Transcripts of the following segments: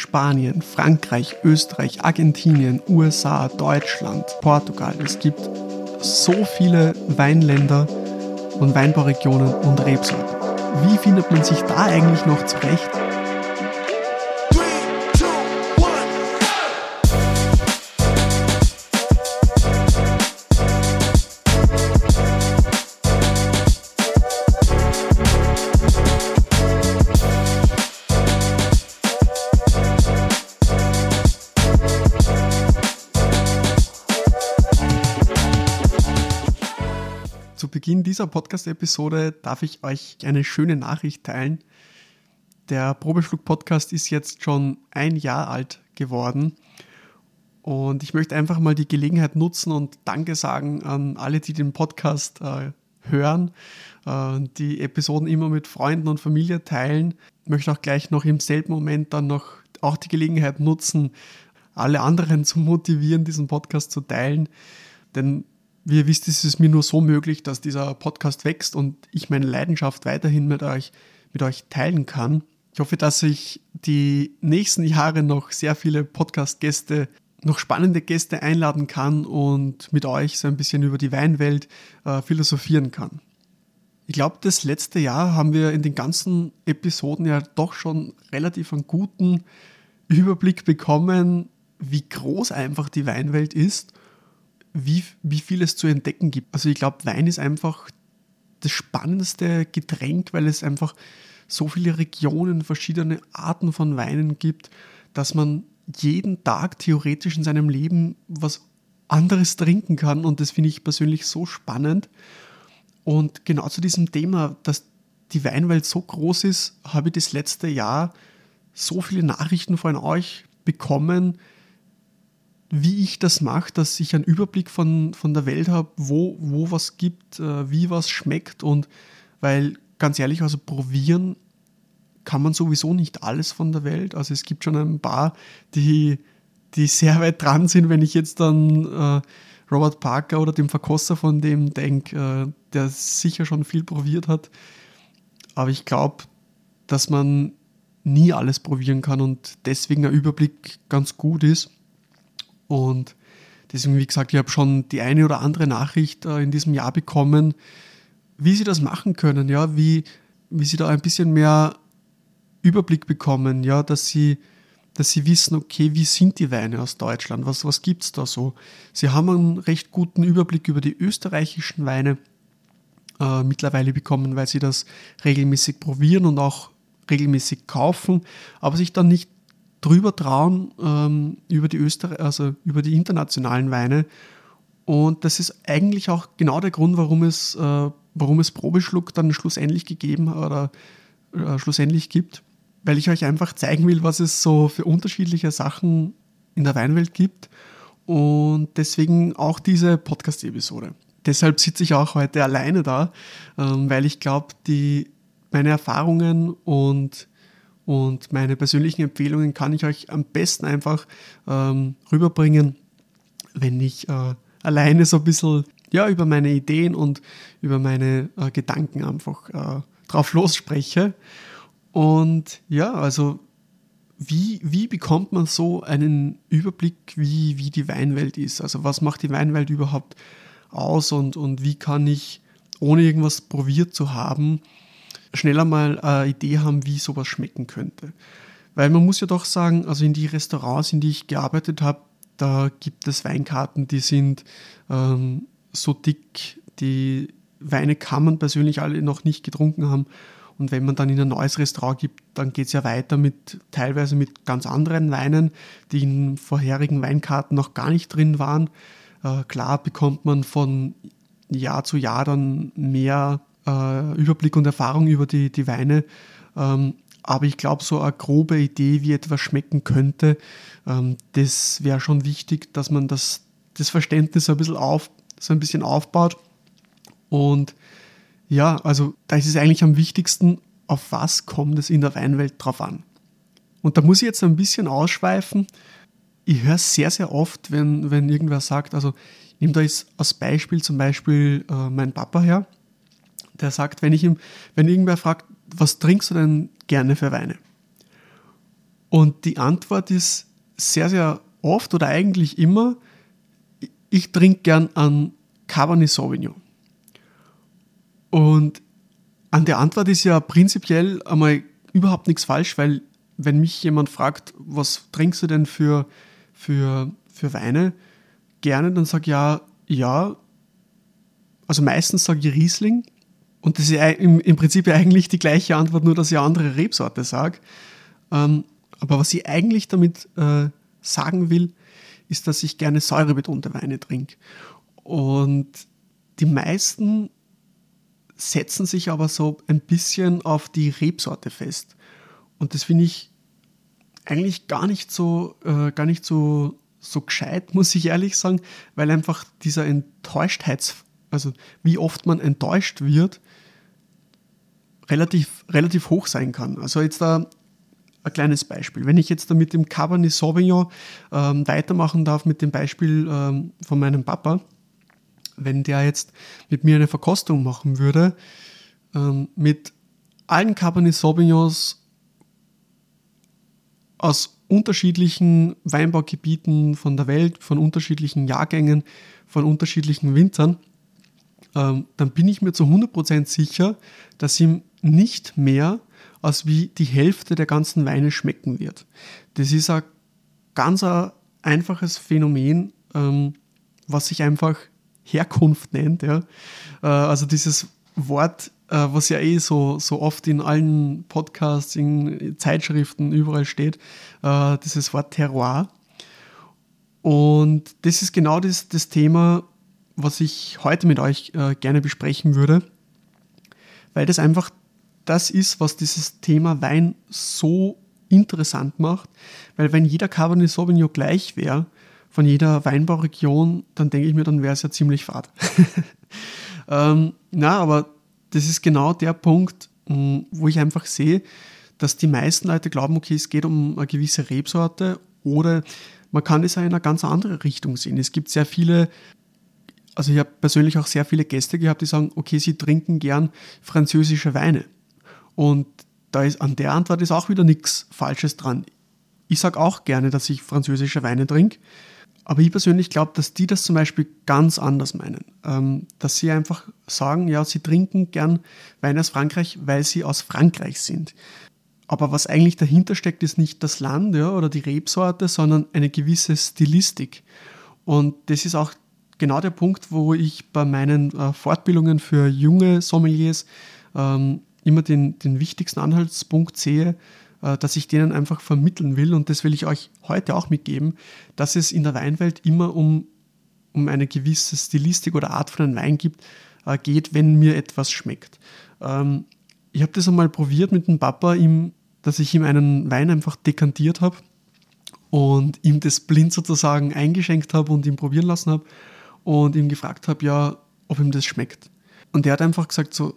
Spanien, Frankreich, Österreich, Argentinien, USA, Deutschland, Portugal. Es gibt so viele Weinländer und Weinbauregionen und Rebsorten. Wie findet man sich da eigentlich noch zurecht? Dieser Podcast-Episode darf ich euch eine schöne Nachricht teilen. Der Probeschluck-Podcast ist jetzt schon ein Jahr alt geworden. Und ich möchte einfach mal die Gelegenheit nutzen und Danke sagen an alle, die den Podcast äh, hören, äh, die Episoden immer mit Freunden und Familie teilen. Ich möchte auch gleich noch im selben Moment dann noch auch die Gelegenheit nutzen, alle anderen zu motivieren, diesen Podcast zu teilen. Denn wie ihr wisst, ist es mir nur so möglich, dass dieser Podcast wächst und ich meine Leidenschaft weiterhin mit euch, mit euch teilen kann. Ich hoffe, dass ich die nächsten Jahre noch sehr viele Podcast-Gäste, noch spannende Gäste einladen kann und mit euch so ein bisschen über die Weinwelt äh, philosophieren kann. Ich glaube, das letzte Jahr haben wir in den ganzen Episoden ja doch schon relativ einen guten Überblick bekommen, wie groß einfach die Weinwelt ist wie, wie viel es zu entdecken gibt. Also ich glaube, Wein ist einfach das spannendste Getränk, weil es einfach so viele Regionen, verschiedene Arten von Weinen gibt, dass man jeden Tag theoretisch in seinem Leben was anderes trinken kann. Und das finde ich persönlich so spannend. Und genau zu diesem Thema, dass die Weinwelt so groß ist, habe ich das letzte Jahr so viele Nachrichten von euch bekommen, wie ich das mache, dass ich einen Überblick von, von der Welt habe, wo, wo was gibt, äh, wie was schmeckt und weil ganz ehrlich, also probieren kann man sowieso nicht alles von der Welt. Also es gibt schon ein paar, die, die sehr weit dran sind, wenn ich jetzt dann äh, Robert Parker oder dem Verkosser von dem denke, äh, der sicher schon viel probiert hat. Aber ich glaube, dass man nie alles probieren kann und deswegen ein Überblick ganz gut ist. Und deswegen, wie gesagt, ich habe schon die eine oder andere Nachricht äh, in diesem Jahr bekommen, wie sie das machen können, ja, wie, wie sie da ein bisschen mehr Überblick bekommen, ja, dass sie, dass sie wissen, okay, wie sind die Weine aus Deutschland, was, was gibt es da so. Sie haben einen recht guten Überblick über die österreichischen Weine äh, mittlerweile bekommen, weil sie das regelmäßig probieren und auch regelmäßig kaufen, aber sich dann nicht drüber trauen ähm, über die Österreich, also über die internationalen Weine. Und das ist eigentlich auch genau der Grund, warum es, äh, warum es Probeschluck dann schlussendlich gegeben oder äh, schlussendlich gibt, weil ich euch einfach zeigen will, was es so für unterschiedliche Sachen in der Weinwelt gibt. Und deswegen auch diese Podcast-Episode. Deshalb sitze ich auch heute alleine da, ähm, weil ich glaube, meine Erfahrungen und und meine persönlichen Empfehlungen kann ich euch am besten einfach ähm, rüberbringen, wenn ich äh, alleine so ein bisschen ja, über meine Ideen und über meine äh, Gedanken einfach äh, drauf losspreche. Und ja, also wie, wie bekommt man so einen Überblick, wie, wie die Weinwelt ist? Also was macht die Weinwelt überhaupt aus und, und wie kann ich, ohne irgendwas probiert zu haben, schneller mal eine Idee haben, wie sowas schmecken könnte. Weil man muss ja doch sagen, also in die Restaurants, in die ich gearbeitet habe, da gibt es Weinkarten, die sind ähm, so dick, die Weine kann man persönlich alle noch nicht getrunken haben. Und wenn man dann in ein neues Restaurant gibt, dann geht es ja weiter mit teilweise mit ganz anderen Weinen, die in vorherigen Weinkarten noch gar nicht drin waren. Äh, klar bekommt man von Jahr zu Jahr dann mehr äh, Überblick und Erfahrung über die, die Weine. Ähm, aber ich glaube, so eine grobe Idee, wie etwas schmecken könnte, ähm, das wäre schon wichtig, dass man das, das Verständnis so ein bisschen auf, so ein bisschen aufbaut. Und ja, also da ist es eigentlich am wichtigsten, auf was kommt es in der Weinwelt drauf an. Und da muss ich jetzt ein bisschen ausschweifen. Ich höre sehr, sehr oft, wenn, wenn irgendwer sagt, also nehme da jetzt als Beispiel zum Beispiel äh, mein Papa her der sagt, wenn ich ihm, wenn irgendwer fragt, was trinkst du denn gerne für Weine? Und die Antwort ist sehr, sehr oft oder eigentlich immer, ich trinke gern an Cabernet Sauvignon. Und an der Antwort ist ja prinzipiell einmal überhaupt nichts falsch, weil wenn mich jemand fragt, was trinkst du denn für, für, für Weine, gerne, dann sage ich ja, ja, also meistens sage ich Riesling. Und das ist im, Prinzip ja eigentlich die gleiche Antwort, nur dass ich eine andere Rebsorte sage. Ähm, aber was ich eigentlich damit äh, sagen will, ist, dass ich gerne säurebetonte Weine trinke. Und die meisten setzen sich aber so ein bisschen auf die Rebsorte fest. Und das finde ich eigentlich gar nicht so, äh, gar nicht so, so gescheit, muss ich ehrlich sagen, weil einfach dieser Enttäuschtheits, also wie oft man enttäuscht wird, relativ, relativ hoch sein kann. Also jetzt da ein kleines Beispiel. Wenn ich jetzt da mit dem Cabernet Sauvignon ähm, weitermachen darf mit dem Beispiel ähm, von meinem Papa, wenn der jetzt mit mir eine Verkostung machen würde, ähm, mit allen Cabernet Sauvignons aus unterschiedlichen Weinbaugebieten von der Welt, von unterschiedlichen Jahrgängen, von unterschiedlichen Winzern, ähm, dann bin ich mir zu 100% sicher, dass ihm nicht mehr als wie die Hälfte der ganzen Weine schmecken wird. Das ist ein ganz einfaches Phänomen, ähm, was sich einfach Herkunft nennt. Ja. Äh, also dieses Wort, äh, was ja eh so, so oft in allen Podcasts, in Zeitschriften, überall steht, äh, dieses Wort Terroir. Und das ist genau das, das Thema, was ich heute mit euch gerne besprechen würde, weil das einfach das ist, was dieses Thema Wein so interessant macht, weil wenn jeder Cabernet Sauvignon gleich wäre, von jeder Weinbauregion, dann denke ich mir, dann wäre es ja ziemlich fad. ähm, na, aber das ist genau der Punkt, hm, wo ich einfach sehe, dass die meisten Leute glauben, okay, es geht um eine gewisse Rebsorte oder man kann es auch in eine ganz andere Richtung sehen. Es gibt sehr viele, also ich habe persönlich auch sehr viele Gäste gehabt, die sagen, okay, sie trinken gern französische Weine. Und da ist an der Antwort ist auch wieder nichts Falsches dran. Ich sage auch gerne, dass ich französische Weine trinke, aber ich persönlich glaube, dass die das zum Beispiel ganz anders meinen. Ähm, dass sie einfach sagen, ja, sie trinken gern Weine aus Frankreich, weil sie aus Frankreich sind. Aber was eigentlich dahinter steckt, ist nicht das Land ja, oder die Rebsorte, sondern eine gewisse Stilistik. Und das ist auch genau der Punkt, wo ich bei meinen äh, Fortbildungen für junge Sommeliers ähm, immer den, den wichtigsten Anhaltspunkt sehe, äh, dass ich denen einfach vermitteln will. Und das will ich euch heute auch mitgeben, dass es in der Weinwelt immer um, um eine gewisse Stilistik oder Art von einem Wein gibt, äh, geht, wenn mir etwas schmeckt. Ähm, ich habe das einmal probiert mit dem Papa, ihm, dass ich ihm einen Wein einfach dekantiert habe und ihm das blind sozusagen eingeschenkt habe und ihm probieren lassen habe und ihm gefragt habe, ja, ob ihm das schmeckt. Und er hat einfach gesagt so,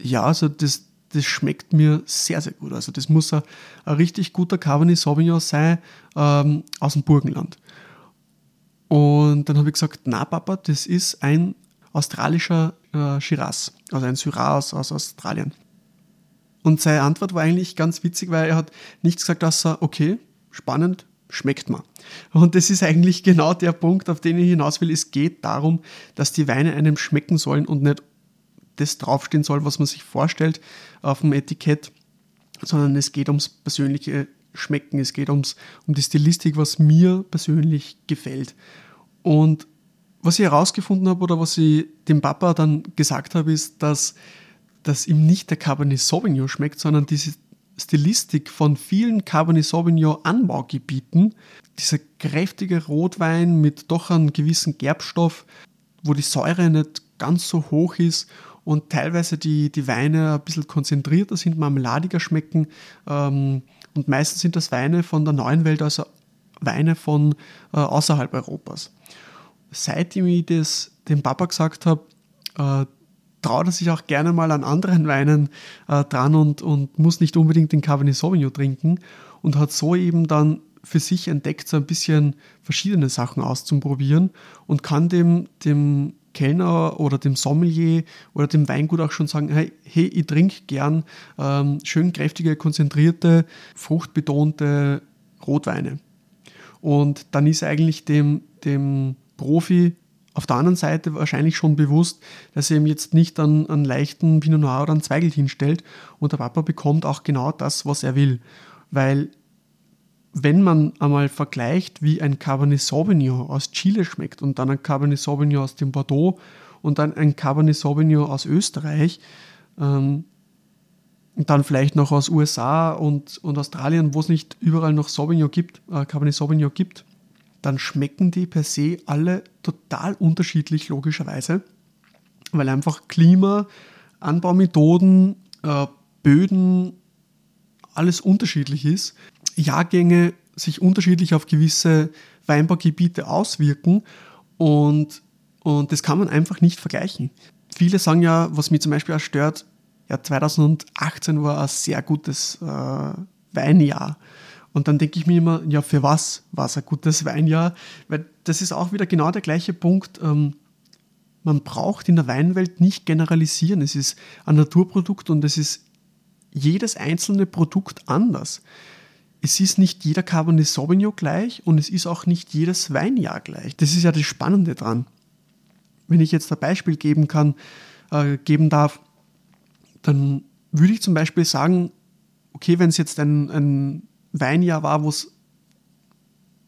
ja, also das, das schmeckt mir sehr, sehr gut. Also das muss ein, ein richtig guter Cabernet Sauvignon sein ähm, aus dem Burgenland. Und dann habe ich gesagt, na Papa, das ist ein australischer äh, Shiraz, also ein Syrah aus, aus Australien. Und seine Antwort war eigentlich ganz witzig, weil er hat nichts gesagt, außer, okay, spannend, schmeckt mir. Und das ist eigentlich genau der Punkt, auf den ich hinaus will. Es geht darum, dass die Weine einem schmecken sollen und nicht das draufstehen soll, was man sich vorstellt auf dem Etikett, sondern es geht ums persönliche Schmecken, es geht ums, um die Stilistik, was mir persönlich gefällt. Und was ich herausgefunden habe oder was ich dem Papa dann gesagt habe, ist, dass, dass ihm nicht der Cabernet Sauvignon schmeckt, sondern diese Stilistik von vielen Cabernet Sauvignon Anbaugebieten, dieser kräftige Rotwein mit doch einem gewissen Gerbstoff, wo die Säure nicht ganz so hoch ist und teilweise die, die Weine ein bisschen konzentrierter sind, marmeladiger schmecken. Ähm, und meistens sind das Weine von der neuen Welt, also Weine von äh, außerhalb Europas. Seitdem ich das dem Papa gesagt habe, äh, traut er sich auch gerne mal an anderen Weinen äh, dran und, und muss nicht unbedingt den Cabernet Sauvignon trinken und hat so eben dann für sich entdeckt, so ein bisschen verschiedene Sachen auszuprobieren und kann dem, dem Kellner oder dem Sommelier oder dem Weingut auch schon sagen, hey, hey ich trinke gern ähm, schön kräftige, konzentrierte, fruchtbetonte Rotweine. Und dann ist eigentlich dem, dem Profi auf der anderen Seite wahrscheinlich schon bewusst, dass er ihm jetzt nicht einen, einen leichten Pinot Noir oder einen Zweigel hinstellt und der Papa bekommt auch genau das, was er will. Weil wenn man einmal vergleicht, wie ein Cabernet Sauvignon aus Chile schmeckt und dann ein Cabernet Sauvignon aus dem Bordeaux und dann ein Cabernet Sauvignon aus Österreich, ähm, und dann vielleicht noch aus USA und, und Australien, wo es nicht überall noch Sauvignon gibt, äh, Cabernet Sauvignon gibt, dann schmecken die per se alle total unterschiedlich, logischerweise, weil einfach Klima, Anbaumethoden, äh, Böden, alles unterschiedlich ist. Jahrgänge sich unterschiedlich auf gewisse Weinbaugebiete auswirken und, und das kann man einfach nicht vergleichen. Viele sagen ja, was mich zum Beispiel auch stört, ja, 2018 war ein sehr gutes äh, Weinjahr. Und dann denke ich mir immer, ja, für was war es ein gutes Weinjahr? Weil das ist auch wieder genau der gleiche Punkt. Ähm, man braucht in der Weinwelt nicht generalisieren. Es ist ein Naturprodukt und es ist jedes einzelne Produkt anders. Es ist nicht jeder Cabernet Sauvignon gleich und es ist auch nicht jedes Weinjahr gleich. Das ist ja das Spannende dran. Wenn ich jetzt ein Beispiel geben kann, äh, geben darf, dann würde ich zum Beispiel sagen, okay, wenn es jetzt ein, ein Weinjahr war, wo es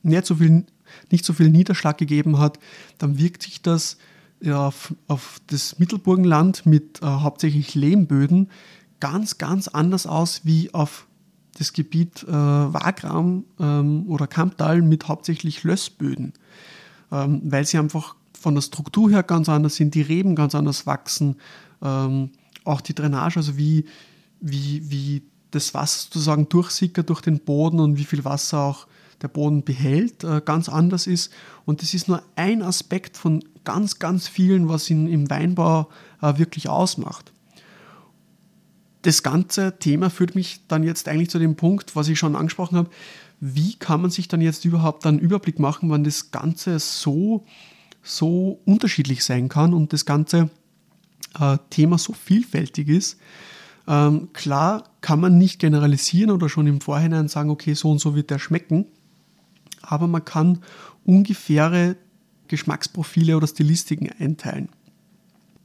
nicht so, viel, nicht so viel Niederschlag gegeben hat, dann wirkt sich das ja, auf, auf das Mittelburgenland mit äh, hauptsächlich Lehmböden ganz, ganz anders aus wie auf das Gebiet äh, Wagram ähm, oder Kamptal mit hauptsächlich Lössböden, ähm, weil sie einfach von der Struktur her ganz anders sind, die Reben ganz anders wachsen, ähm, auch die Drainage, also wie, wie, wie das Wasser sozusagen durchsickert durch den Boden und wie viel Wasser auch der Boden behält, äh, ganz anders ist. Und das ist nur ein Aspekt von ganz, ganz vielen, was ihn im Weinbau äh, wirklich ausmacht. Das ganze Thema führt mich dann jetzt eigentlich zu dem Punkt, was ich schon angesprochen habe. Wie kann man sich dann jetzt überhaupt einen Überblick machen, wann das Ganze so, so unterschiedlich sein kann und das ganze äh, Thema so vielfältig ist? Ähm, klar kann man nicht generalisieren oder schon im Vorhinein sagen, okay, so und so wird der schmecken, aber man kann ungefähre Geschmacksprofile oder Stilistiken einteilen.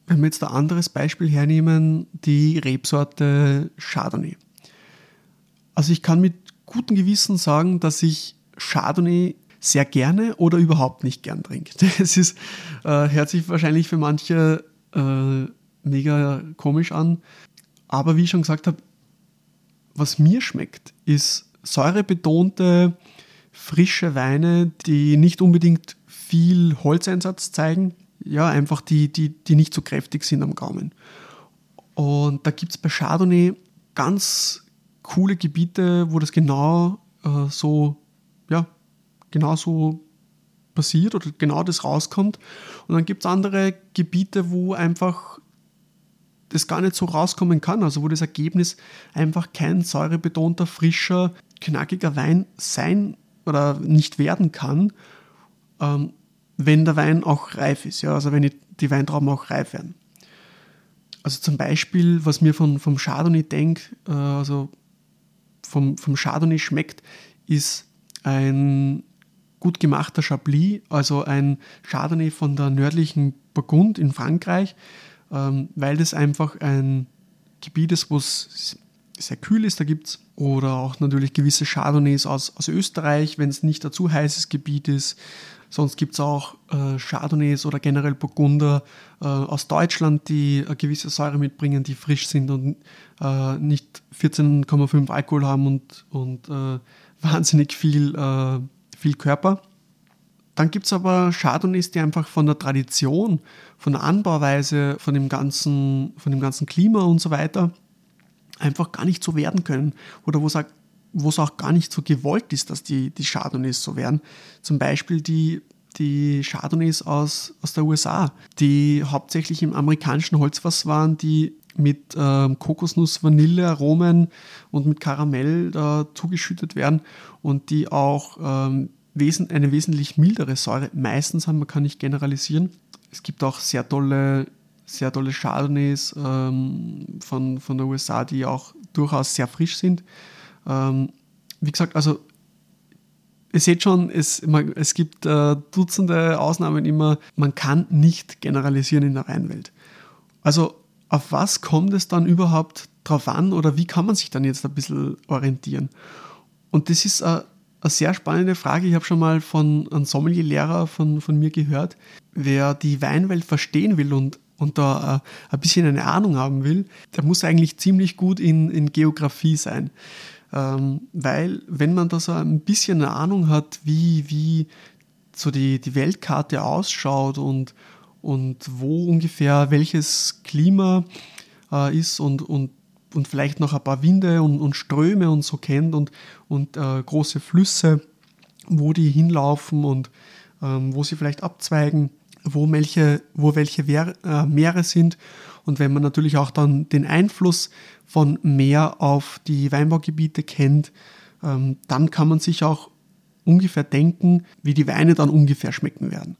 Wenn wir jetzt ein anderes Beispiel hernehmen, die Rebsorte Chardonnay. Also ich kann mit gutem Gewissen sagen, dass ich Chardonnay sehr gerne oder überhaupt nicht gern trinke. Das ist, äh, hört sich wahrscheinlich für manche äh, mega komisch an. Aber wie ich schon gesagt habe, was mir schmeckt, ist säurebetonte, frische Weine, die nicht unbedingt viel Holzeinsatz zeigen. Ja, einfach die, die, die nicht so kräftig sind am Gaumen. Und da gibt es bei Chardonnay ganz coole Gebiete, wo das genau äh, so, ja, genau so passiert oder genau das rauskommt. Und dann gibt es andere Gebiete, wo einfach das gar nicht so rauskommen kann. Also wo das Ergebnis einfach kein säurebetonter, frischer, knackiger Wein sein oder nicht werden kann, ähm, wenn der Wein auch reif ist. Ja? Also wenn die, Weintrauben auch reif werden. Also zum Beispiel, was mir von, vom Chardonnay denke, äh, also vom, vom Chardonnay schmeckt, ist ein gut gemachter Chablis, also ein Chardonnay von der nördlichen Burgund in Frankreich, ähm, weil das einfach ein Gebiet ist, wo es sehr kühl ist. Da gibt es oder auch natürlich gewisse Chardonnays aus, aus Österreich, wenn es nicht ein zu heißes Gebiet ist. Sonst gibt es auch äh, Chardonnays oder generell Burgunder äh, aus Deutschland, die eine gewisse Säure mitbringen, die frisch sind und äh, nicht 14,5 Alkohol haben und, und äh, wahnsinnig viel, äh, viel Körper. Dann gibt es aber Chardonnays, die einfach von der Tradition, von der Anbauweise, von dem ganzen, von dem ganzen Klima und so weiter einfach gar nicht so werden können. Oder wo es auch gar nicht so gewollt ist, dass die, die Chardonnays so werden. Zum Beispiel die, die Chardonnays aus, aus der USA, die hauptsächlich im amerikanischen Holzfass waren, die mit ähm, Kokosnuss, Vanille, Aromen und mit Karamell äh, zugeschüttet werden und die auch ähm, wesen eine wesentlich mildere Säure meistens haben, man kann nicht generalisieren, es gibt auch sehr tolle, sehr tolle Chardonnays ähm, von, von der USA, die auch durchaus sehr frisch sind. Ähm, wie gesagt, also ihr seht schon, es, es gibt äh, Dutzende Ausnahmen immer. Man kann nicht generalisieren in der Weinwelt. Also auf was kommt es dann überhaupt drauf an oder wie kann man sich dann jetzt ein bisschen orientieren? Und das ist eine, eine sehr spannende Frage. Ich habe schon mal von einem Sommelierlehrer von, von mir gehört, wer die Weinwelt verstehen will und, und da äh, ein bisschen eine Ahnung haben will, der muss eigentlich ziemlich gut in, in Geografie sein. Ähm, weil wenn man da so ein bisschen eine Ahnung hat, wie, wie so die, die Weltkarte ausschaut und, und wo ungefähr welches Klima äh, ist und, und, und vielleicht noch ein paar Winde und, und Ströme und so kennt und, und äh, große Flüsse, wo die hinlaufen und ähm, wo sie vielleicht abzweigen, wo welche, wo welche Wehr, äh, Meere sind. Und wenn man natürlich auch dann den Einfluss von Meer auf die Weinbaugebiete kennt, ähm, dann kann man sich auch ungefähr denken, wie die Weine dann ungefähr schmecken werden.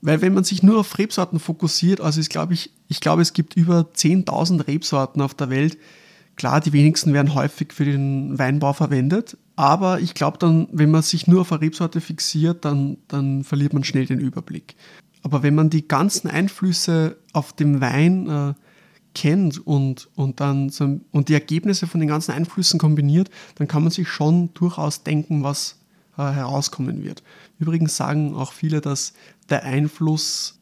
Weil wenn man sich nur auf Rebsorten fokussiert, also ich glaube, ich, ich glaube, es gibt über 10.000 Rebsorten auf der Welt. Klar, die wenigsten werden häufig für den Weinbau verwendet, aber ich glaube dann, wenn man sich nur auf eine Rebsorte fixiert, dann, dann verliert man schnell den Überblick. Aber wenn man die ganzen Einflüsse auf dem Wein äh, kennt und, und dann so, und die Ergebnisse von den ganzen Einflüssen kombiniert, dann kann man sich schon durchaus denken, was äh, herauskommen wird. Übrigens sagen auch viele, dass der Einfluss,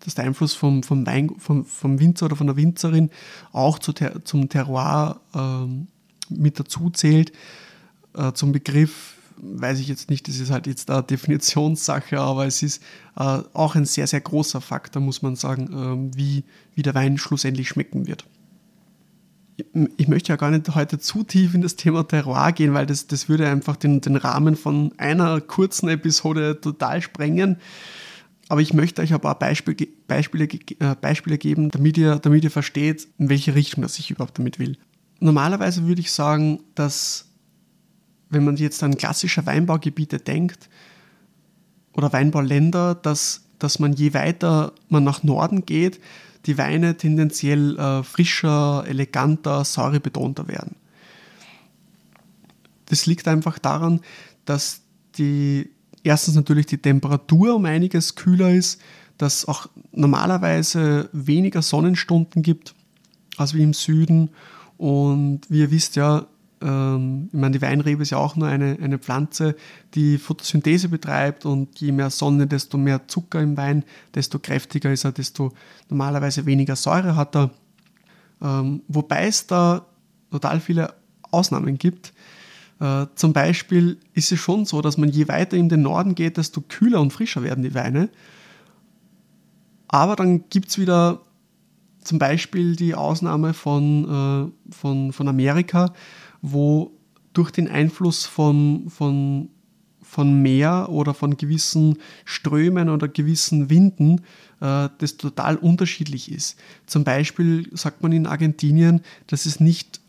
dass der Einfluss vom, vom, Wein, vom, vom Winzer oder von der Winzerin auch zu ter, zum Terroir äh, mit dazu zählt. Äh, zum Begriff weiß ich jetzt nicht, das ist halt jetzt eine Definitionssache, aber es ist äh, auch ein sehr, sehr großer Faktor, muss man sagen, äh, wie, wie der Wein schlussendlich schmecken wird. Ich möchte ja gar nicht heute zu tief in das Thema Terroir gehen, weil das, das würde einfach den, den Rahmen von einer kurzen Episode total sprengen. Aber ich möchte euch ein paar Beispiel, Beispiele, äh, Beispiele geben, damit ihr, damit ihr versteht, in welche Richtung das ich überhaupt damit will. Normalerweise würde ich sagen, dass wenn man jetzt an klassische Weinbaugebiete denkt oder Weinbauländer, dass, dass man je weiter man nach Norden geht, die Weine tendenziell äh, frischer, eleganter, säurebetonter werden. Das liegt einfach daran, dass die erstens natürlich die Temperatur um einiges kühler ist, dass auch normalerweise weniger Sonnenstunden gibt als wie im Süden. Und wie ihr wisst ja, ähm, ich meine, die Weinrebe ist ja auch nur eine, eine Pflanze, die Photosynthese betreibt und je mehr Sonne, desto mehr Zucker im Wein, desto kräftiger ist er, desto normalerweise weniger Säure hat er. Ähm, wobei es da total viele Ausnahmen gibt. Äh, zum Beispiel ist es schon so, dass man je weiter in den Norden geht, desto kühler und frischer werden die Weine. Aber dann gibt es wieder zum Beispiel die Ausnahme von, äh, von, von Amerika, wo durch den Einfluss von, von, von Meer oder von gewissen Strömen oder gewissen Winden äh, das total unterschiedlich ist. Zum Beispiel sagt man in Argentinien, dass es nicht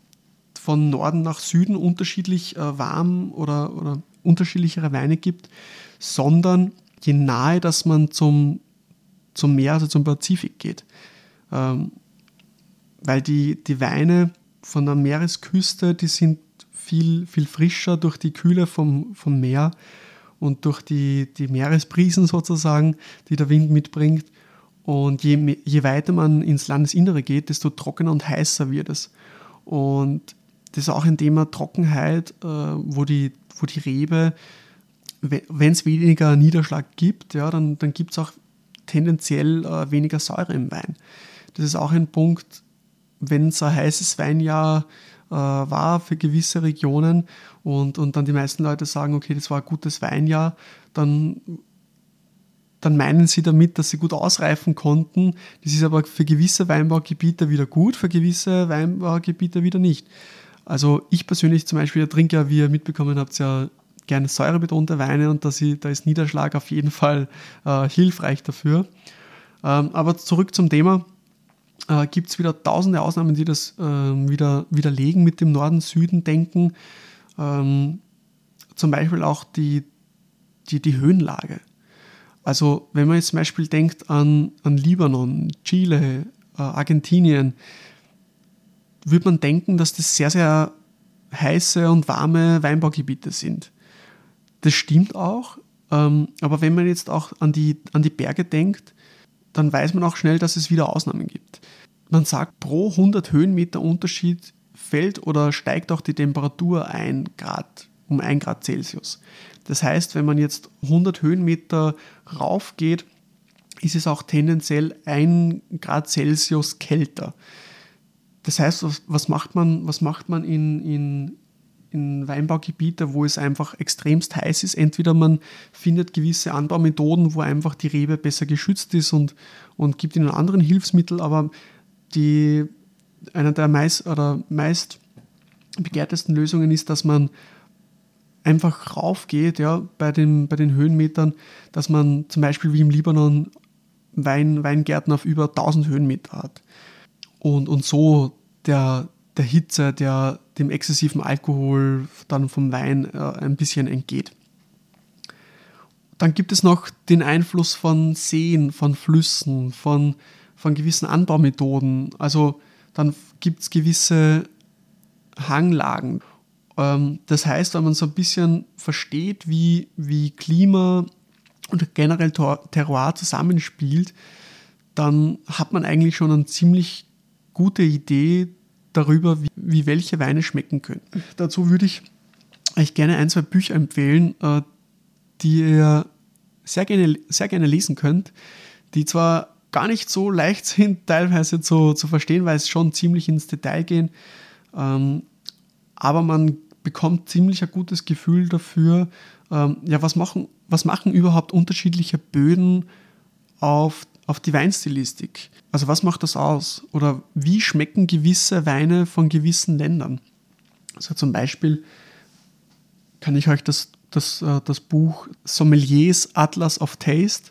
von Norden nach Süden unterschiedlich äh, warm oder, oder unterschiedlichere Weine gibt, sondern je nahe, dass man zum, zum Meer, also zum Pazifik geht. Ähm, weil die, die Weine von der Meeresküste, die sind viel, viel frischer durch die Kühle vom, vom Meer und durch die, die Meeresbrisen sozusagen, die der Wind mitbringt. Und je, je weiter man ins Landesinnere geht, desto trockener und heißer wird es. Und das ist auch ein Thema Trockenheit, äh, wo, die, wo die Rebe, wenn es weniger Niederschlag gibt, ja, dann, dann gibt es auch tendenziell äh, weniger Säure im Wein. Das ist auch ein Punkt, wenn es ein heißes Weinjahr äh, war für gewisse Regionen und, und dann die meisten Leute sagen, okay, das war ein gutes Weinjahr, dann, dann meinen sie damit, dass sie gut ausreifen konnten. Das ist aber für gewisse Weinbaugebiete wieder gut, für gewisse Weinbaugebiete wieder nicht. Also ich persönlich zum Beispiel trinke ja, wie ihr mitbekommen habt, ja gerne säurebetonte Weine und da ist Niederschlag auf jeden Fall äh, hilfreich dafür. Ähm, aber zurück zum Thema äh, gibt es wieder tausende Ausnahmen, die das äh, wieder widerlegen mit dem Norden-Süden-Denken. Ähm, zum Beispiel auch die, die, die Höhenlage. Also wenn man jetzt zum Beispiel denkt an, an Libanon, Chile, äh, Argentinien, würde man denken, dass das sehr, sehr heiße und warme Weinbaugebiete sind. Das stimmt auch, ähm, aber wenn man jetzt auch an die, an die Berge denkt, dann weiß man auch schnell, dass es wieder Ausnahmen gibt. Man sagt, pro 100 Höhenmeter Unterschied fällt oder steigt auch die Temperatur ein Grad, um 1 Grad Celsius. Das heißt, wenn man jetzt 100 Höhenmeter rauf geht, ist es auch tendenziell 1 Grad Celsius kälter. Das heißt, was, macht man, was macht man in, in, in Weinbaugebiete, wo es einfach extremst heiß ist? Entweder man findet gewisse Anbaumethoden, wo einfach die Rebe besser geschützt ist und, und gibt ihnen anderen Hilfsmittel, aber die, einer der meist, oder meist begehrtesten Lösungen ist, dass man einfach raufgeht, ja, bei den, bei den Höhenmetern, dass man zum Beispiel wie im Libanon Wein, Weingärten auf über 1000 Höhenmeter hat. Und, und so der, der Hitze, der dem exzessiven Alkohol dann vom Wein äh, ein bisschen entgeht. Dann gibt es noch den Einfluss von Seen, von Flüssen, von, von gewissen Anbaumethoden. Also dann gibt es gewisse Hanglagen. Ähm, das heißt, wenn man so ein bisschen versteht, wie, wie Klima und generell Terroir zusammenspielt, dann hat man eigentlich schon eine ziemlich gute Idee darüber, wie, wie welche Weine schmecken können. Dazu würde ich euch gerne ein, zwei Bücher empfehlen, äh, die ihr sehr gerne, sehr gerne lesen könnt, die zwar gar nicht so leicht sind, teilweise zu, zu verstehen, weil es schon ziemlich ins Detail gehen, ähm, aber man bekommt ziemlich ein gutes Gefühl dafür, ähm, ja, was machen, was machen überhaupt unterschiedliche Böden auf, auf die Weinstilistik? Also was macht das aus? Oder wie schmecken gewisse Weine von gewissen Ländern? Also zum Beispiel kann ich euch das, das, äh, das Buch Sommeliers Atlas of Taste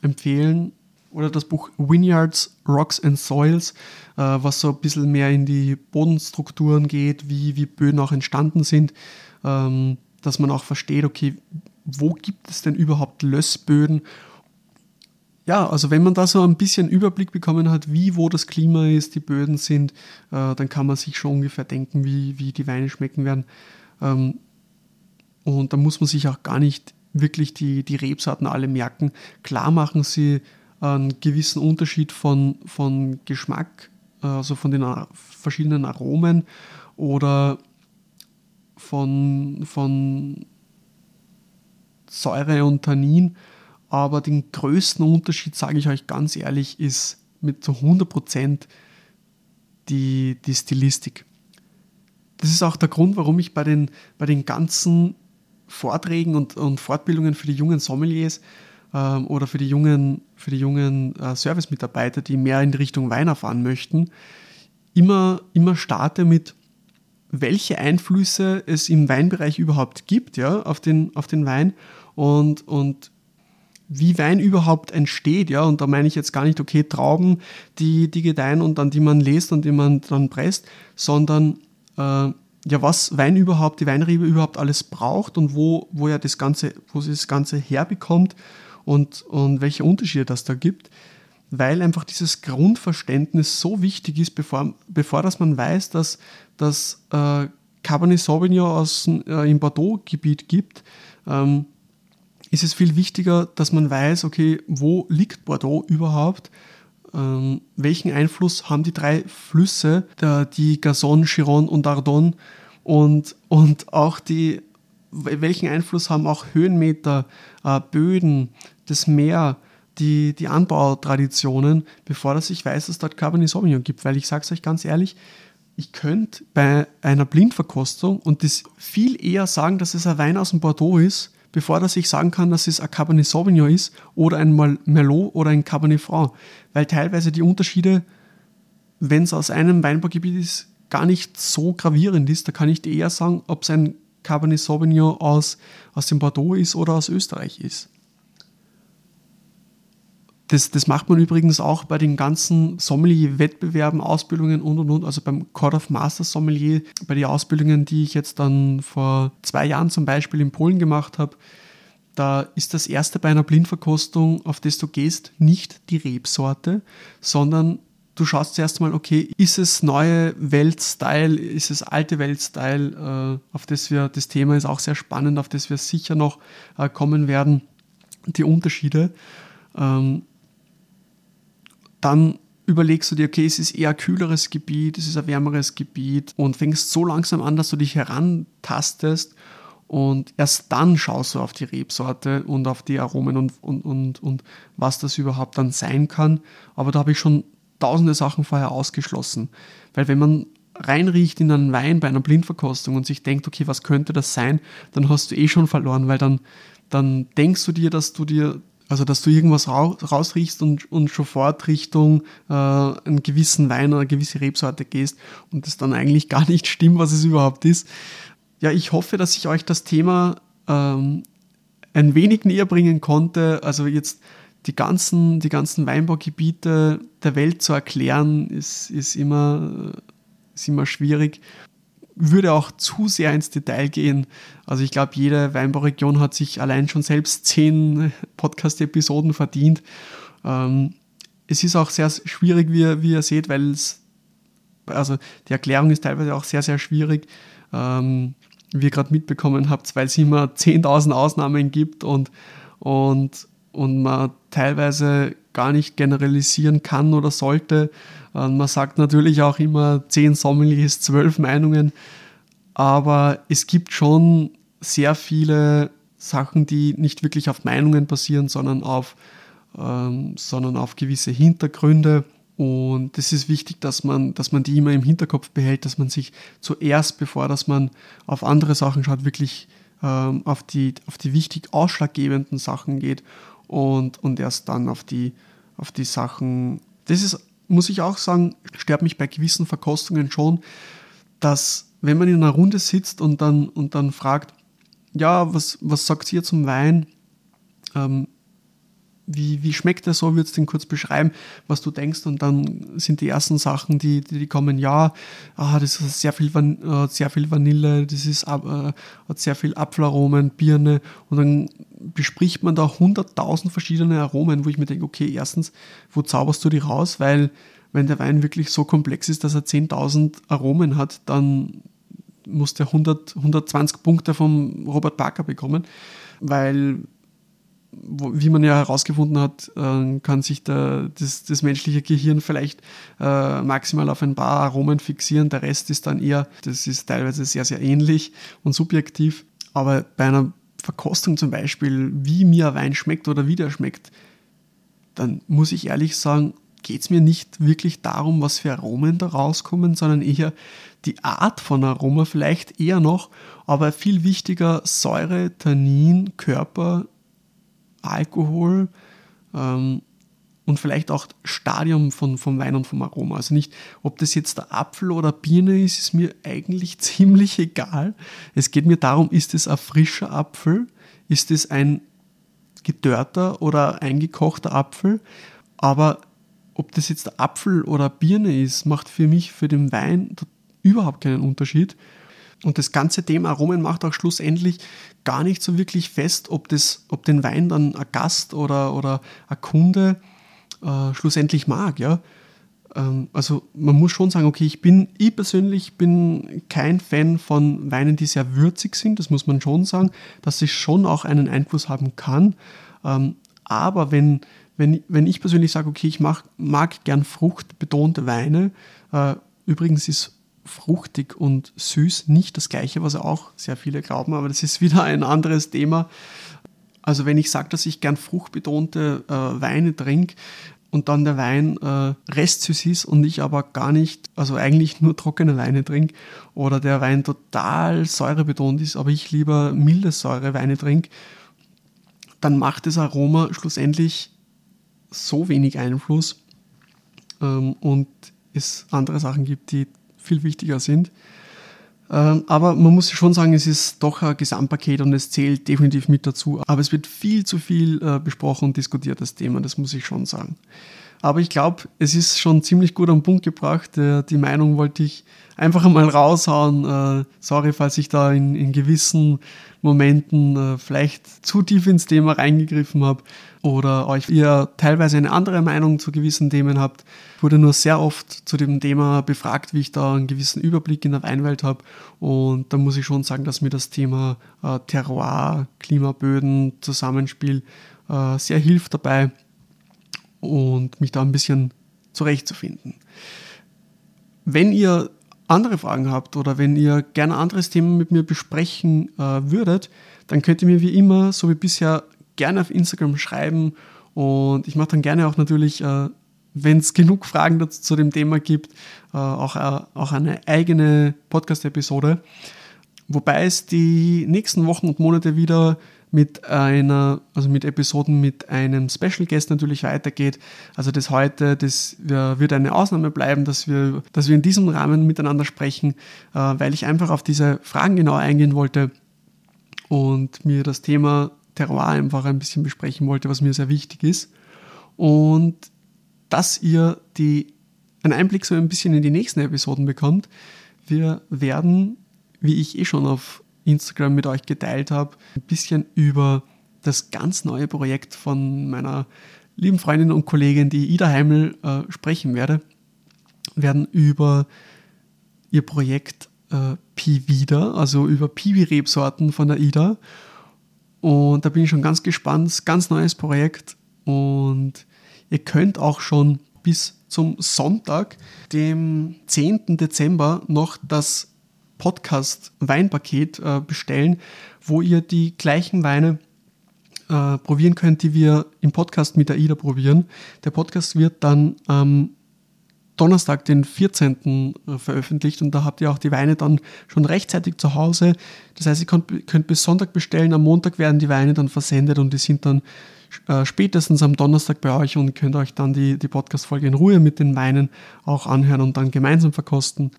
empfehlen oder das Buch Vineyards, Rocks and Soils, äh, was so ein bisschen mehr in die Bodenstrukturen geht, wie, wie Böden auch entstanden sind, ähm, dass man auch versteht, okay, wo gibt es denn überhaupt Lössböden? Ja, also wenn man da so ein bisschen Überblick bekommen hat, wie, wo das Klima ist, die Böden sind, äh, dann kann man sich schon ungefähr denken, wie, wie die Weine schmecken werden. Ähm, und da muss man sich auch gar nicht wirklich die, die Rebsorten alle merken. Klar machen sie einen gewissen Unterschied von, von Geschmack, also von den verschiedenen Aromen oder von, von Säure und Tannin. Aber den größten Unterschied, sage ich euch ganz ehrlich, ist mit zu 100% die, die Stilistik. Das ist auch der Grund, warum ich bei den, bei den ganzen Vorträgen und, und Fortbildungen für die jungen Sommeliers ähm, oder für die jungen, für die jungen äh, Servicemitarbeiter, die mehr in Richtung Wein erfahren möchten, immer, immer starte mit, welche Einflüsse es im Weinbereich überhaupt gibt, ja, auf den, auf den Wein und, und wie Wein überhaupt entsteht, ja, und da meine ich jetzt gar nicht, okay, Trauben, die, die gedeihen und dann die man lest und die man dann presst, sondern äh, ja, was Wein überhaupt, die Weinrebe überhaupt alles braucht und wo, wo er das Ganze, wo sie das Ganze herbekommt und, und welche Unterschiede das da gibt, weil einfach dieses Grundverständnis so wichtig ist, bevor, bevor dass man weiß, dass das äh, Cabernet Sauvignon aus, äh, im Bordeaux-Gebiet gibt, ähm, ist es viel wichtiger, dass man weiß, okay, wo liegt Bordeaux überhaupt? Ähm, welchen Einfluss haben die drei Flüsse, der, die Gazon, Chiron und Ardonne und, und auch die, welchen Einfluss haben auch Höhenmeter, äh, Böden, das Meer, die, die Anbautraditionen, bevor dass ich weiß, dass dort Cabernet Sauvignon gibt. Weil ich sage es euch ganz ehrlich, ich könnte bei einer Blindverkostung und das viel eher sagen, dass es ein Wein aus dem Bordeaux ist, bevor dass ich sagen kann, dass es ein Cabernet Sauvignon ist oder ein Merlot oder ein Cabernet Franc. Weil teilweise die Unterschiede, wenn es aus einem Weinbaugebiet ist, gar nicht so gravierend ist. Da kann ich dir eher sagen, ob es ein Cabernet Sauvignon aus, aus dem Bordeaux ist oder aus Österreich ist. Das, das macht man übrigens auch bei den ganzen Sommelier-Wettbewerben, Ausbildungen und und und. Also beim Court of Master Sommelier, bei den Ausbildungen, die ich jetzt dann vor zwei Jahren zum Beispiel in Polen gemacht habe, da ist das erste bei einer Blindverkostung, auf das du gehst, nicht die Rebsorte, sondern du schaust zuerst mal, okay, ist es neue Weltstyle, ist es alte Weltstyle, äh, auf das wir, das Thema ist auch sehr spannend, auf das wir sicher noch äh, kommen werden, die Unterschiede. Ähm, dann überlegst du dir, okay, es ist eher ein kühleres Gebiet, es ist ein wärmeres Gebiet und fängst so langsam an, dass du dich herantastest und erst dann schaust du auf die Rebsorte und auf die Aromen und, und, und, und was das überhaupt dann sein kann. Aber da habe ich schon tausende Sachen vorher ausgeschlossen. Weil wenn man reinriecht in einen Wein bei einer Blindverkostung und sich denkt, okay, was könnte das sein, dann hast du eh schon verloren, weil dann, dann denkst du dir, dass du dir, also dass du irgendwas rausriechst und, und sofort Richtung äh, einen gewissen Wein oder eine gewisse Rebsorte gehst und das dann eigentlich gar nicht stimmt, was es überhaupt ist. Ja, ich hoffe, dass ich euch das Thema ähm, ein wenig näher bringen konnte. Also jetzt die ganzen, die ganzen Weinbaugebiete der Welt zu erklären, ist, ist, immer, ist immer schwierig. Würde auch zu sehr ins Detail gehen. Also ich glaube, jede Weinbauregion hat sich allein schon selbst zehn Podcast-Episoden verdient. Ähm, es ist auch sehr schwierig, wie, wie ihr seht, weil es, also die Erklärung ist teilweise auch sehr, sehr schwierig. Ähm, wie ihr gerade mitbekommen habt, weil es immer 10.000 Ausnahmen gibt und, und, und man teilweise gar nicht generalisieren kann oder sollte. Man sagt natürlich auch immer 10 Sommeliers, 12 Meinungen, aber es gibt schon sehr viele Sachen, die nicht wirklich auf Meinungen basieren, sondern auf, ähm, sondern auf gewisse Hintergründe. Und es ist wichtig, dass man, dass man die immer im Hinterkopf behält, dass man sich zuerst, bevor dass man auf andere Sachen schaut, wirklich ähm, auf, die, auf die wichtig ausschlaggebenden Sachen geht und, und erst dann auf die, auf die Sachen. Das ist, muss ich auch sagen, stört mich bei gewissen Verkostungen schon, dass wenn man in einer Runde sitzt und dann, und dann fragt, ja, was, was sagt ihr zum Wein? Ähm, wie, wie schmeckt der so, würdest du den kurz beschreiben, was du denkst? Und dann sind die ersten Sachen, die, die, die kommen, ja, ah, das ist sehr viel, Van, äh, sehr viel Vanille, das ist, äh, hat sehr viel Apfelaromen, Birne. Und dann bespricht man da hunderttausend verschiedene Aromen, wo ich mir denke, okay, erstens, wo zauberst du die raus, weil wenn der Wein wirklich so komplex ist, dass er 10.000 Aromen hat, dann muss der 100, 120 Punkte vom Robert Parker bekommen, weil wie man ja herausgefunden hat, äh, kann sich der, das, das menschliche Gehirn vielleicht äh, maximal auf ein paar Aromen fixieren. Der Rest ist dann eher, das ist teilweise sehr, sehr ähnlich und subjektiv. Aber bei einer Verkostung zum Beispiel, wie mir ein Wein schmeckt oder wie der schmeckt, dann muss ich ehrlich sagen, geht es mir nicht wirklich darum, was für Aromen da rauskommen, sondern eher die Art von Aroma vielleicht eher noch, aber viel wichtiger Säure, Tannin, Körper, Alkohol ähm, und vielleicht auch Stadium von, vom Wein und vom Aroma. Also nicht, ob das jetzt der Apfel oder Birne ist, ist mir eigentlich ziemlich egal. Es geht mir darum, ist es ein frischer Apfel? Ist es ein gedörrter oder eingekochter Apfel? Aber ob das jetzt der Apfel oder Birne ist, macht für mich für den Wein überhaupt keinen Unterschied. Und das ganze Thema Aromen macht auch schlussendlich gar nicht so wirklich fest, ob, das, ob den Wein dann ein Gast oder, oder ein Kunde äh, schlussendlich mag. Ja? Ähm, also man muss schon sagen, okay, ich bin, ich persönlich bin kein Fan von Weinen, die sehr würzig sind, das muss man schon sagen, dass es schon auch einen Einfluss haben kann. Ähm, aber wenn, wenn, wenn ich persönlich sage, okay, ich mag, mag gern fruchtbetonte Weine, äh, übrigens ist fruchtig und süß nicht das gleiche, was auch sehr viele glauben, aber das ist wieder ein anderes Thema. Also wenn ich sage, dass ich gern fruchtbetonte äh, Weine trinke und dann der Wein äh, restsüß ist und ich aber gar nicht, also eigentlich nur trockene Weine trinke oder der Wein total säurebetont ist, aber ich lieber milde Säureweine trinke, dann macht das Aroma schlussendlich so wenig Einfluss ähm, und es andere Sachen gibt, die viel wichtiger sind. Ähm, aber man muss schon sagen, es ist doch ein Gesamtpaket und es zählt definitiv mit dazu. Aber es wird viel zu viel äh, besprochen und diskutiert, das Thema, das muss ich schon sagen. Aber ich glaube, es ist schon ziemlich gut am Punkt gebracht. Äh, die Meinung wollte ich einfach mal raushauen. Äh, sorry, falls ich da in, in gewissen Momenten vielleicht zu tief ins Thema reingegriffen habe oder euch ihr teilweise eine andere Meinung zu gewissen Themen habt. Ich wurde nur sehr oft zu dem Thema befragt, wie ich da einen gewissen Überblick in der Weinwelt habe. Und da muss ich schon sagen, dass mir das Thema äh, Terroir, Klimaböden, Zusammenspiel äh, sehr hilft dabei und mich da ein bisschen zurechtzufinden. Wenn ihr andere Fragen habt oder wenn ihr gerne anderes Thema mit mir besprechen äh, würdet, dann könnt ihr mir wie immer, so wie bisher, gerne auf Instagram schreiben und ich mache dann gerne auch natürlich, äh, wenn es genug Fragen dazu, zu dem Thema gibt, äh, auch, äh, auch eine eigene Podcast-Episode. Wobei es die nächsten Wochen und Monate wieder mit einer, also mit Episoden mit einem Special Guest natürlich weitergeht. Also das heute, das wird eine Ausnahme bleiben, dass wir, dass wir in diesem Rahmen miteinander sprechen, äh, weil ich einfach auf diese Fragen genau eingehen wollte und mir das Thema Terroir einfach ein bisschen besprechen wollte, was mir sehr wichtig ist. Und dass ihr die, einen Einblick so ein bisschen in die nächsten Episoden bekommt. Wir werden, wie ich eh schon auf Instagram mit euch geteilt habe, ein bisschen über das ganz neue Projekt von meiner lieben Freundin und Kollegin, die Ida Heimel, äh, sprechen werde. Wir werden über ihr Projekt äh, Pivida, also über Piwi-Rebsorten von der Ida. Und da bin ich schon ganz gespannt. Ganz neues Projekt. Und ihr könnt auch schon bis zum Sonntag, dem 10. Dezember, noch das Podcast Weinpaket äh, bestellen, wo ihr die gleichen Weine äh, probieren könnt, die wir im Podcast mit AIDA probieren. Der Podcast wird dann am Donnerstag, den 14. Äh, veröffentlicht und da habt ihr auch die Weine dann schon rechtzeitig zu Hause. Das heißt, ihr könnt, könnt bis Sonntag bestellen, am Montag werden die Weine dann versendet und die sind dann äh, spätestens am Donnerstag bei euch und könnt euch dann die, die Podcast-Folge in Ruhe mit den Weinen auch anhören und dann gemeinsam verkosten.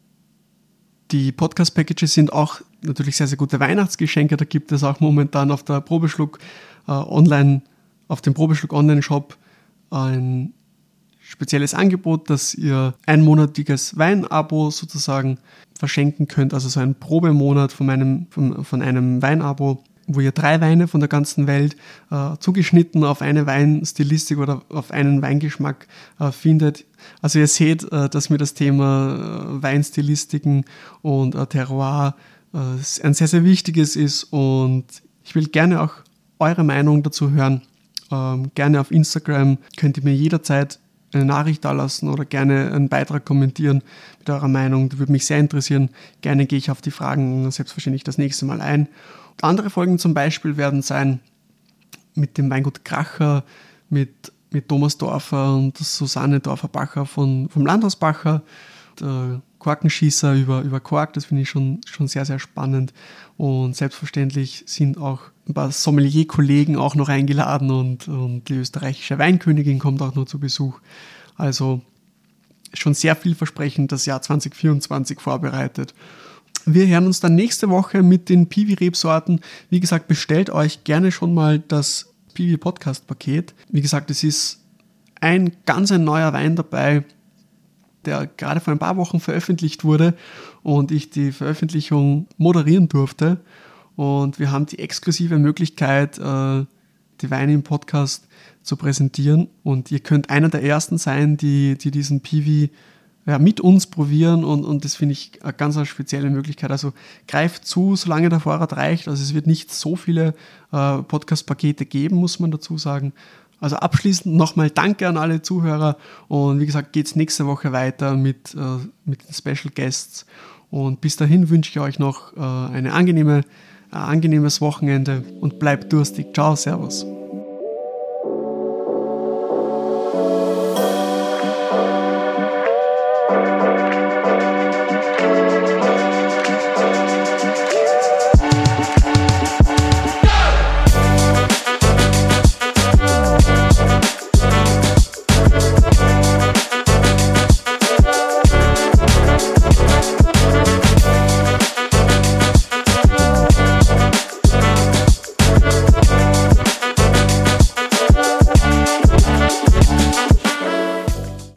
Die Podcast-Packages sind auch natürlich sehr, sehr gute Weihnachtsgeschenke. Da gibt es auch momentan auf der Probeschluck äh, online, auf dem Probeschluck Online-Shop ein spezielles Angebot, dass ihr einmonatiges Weinabo sozusagen verschenken könnt, also so ein Probemonat von, meinem, von, von einem Weinabo wo ihr drei Weine von der ganzen Welt äh, zugeschnitten auf eine Weinstilistik oder auf einen Weingeschmack äh, findet. Also ihr seht, äh, dass mir das Thema äh, Weinstilistiken und äh, Terroir äh, ein sehr, sehr wichtiges ist und ich will gerne auch eure Meinung dazu hören. Ähm, gerne auf Instagram könnt ihr mir jederzeit eine Nachricht da lassen oder gerne einen Beitrag kommentieren mit eurer Meinung. Das würde mich sehr interessieren. Gerne gehe ich auf die Fragen selbstverständlich das nächste Mal ein. Andere Folgen zum Beispiel werden sein mit dem Weingut Kracher, mit, mit Thomas Dorfer und Susanne Dorfer-Bacher vom Landhaus Bacher, der Korkenschießer über, über Kork, das finde ich schon, schon sehr, sehr spannend. Und selbstverständlich sind auch ein paar Sommelier-Kollegen auch noch eingeladen und, und die österreichische Weinkönigin kommt auch noch zu Besuch. Also schon sehr vielversprechend das Jahr 2024 vorbereitet. Wir hören uns dann nächste Woche mit den Piwi-Rebsorten. Wie gesagt, bestellt euch gerne schon mal das Piwi-Podcast-Paket. Wie gesagt, es ist ein ganz ein neuer Wein dabei, der gerade vor ein paar Wochen veröffentlicht wurde und ich die Veröffentlichung moderieren durfte. Und wir haben die exklusive Möglichkeit, äh, die Weine im Podcast zu präsentieren. Und ihr könnt einer der ersten sein, die, die diesen Piwi ja, mit uns probieren und, und das finde ich eine ganz eine spezielle Möglichkeit. Also greift zu, solange der Vorrat reicht. Also es wird nicht so viele äh, Podcast-Pakete geben, muss man dazu sagen. Also abschließend nochmal Danke an alle Zuhörer und wie gesagt geht es nächste Woche weiter mit, äh, mit den Special Guests und bis dahin wünsche ich euch noch äh, eine angenehme, ein angenehmes Wochenende und bleibt durstig. Ciao, Servus.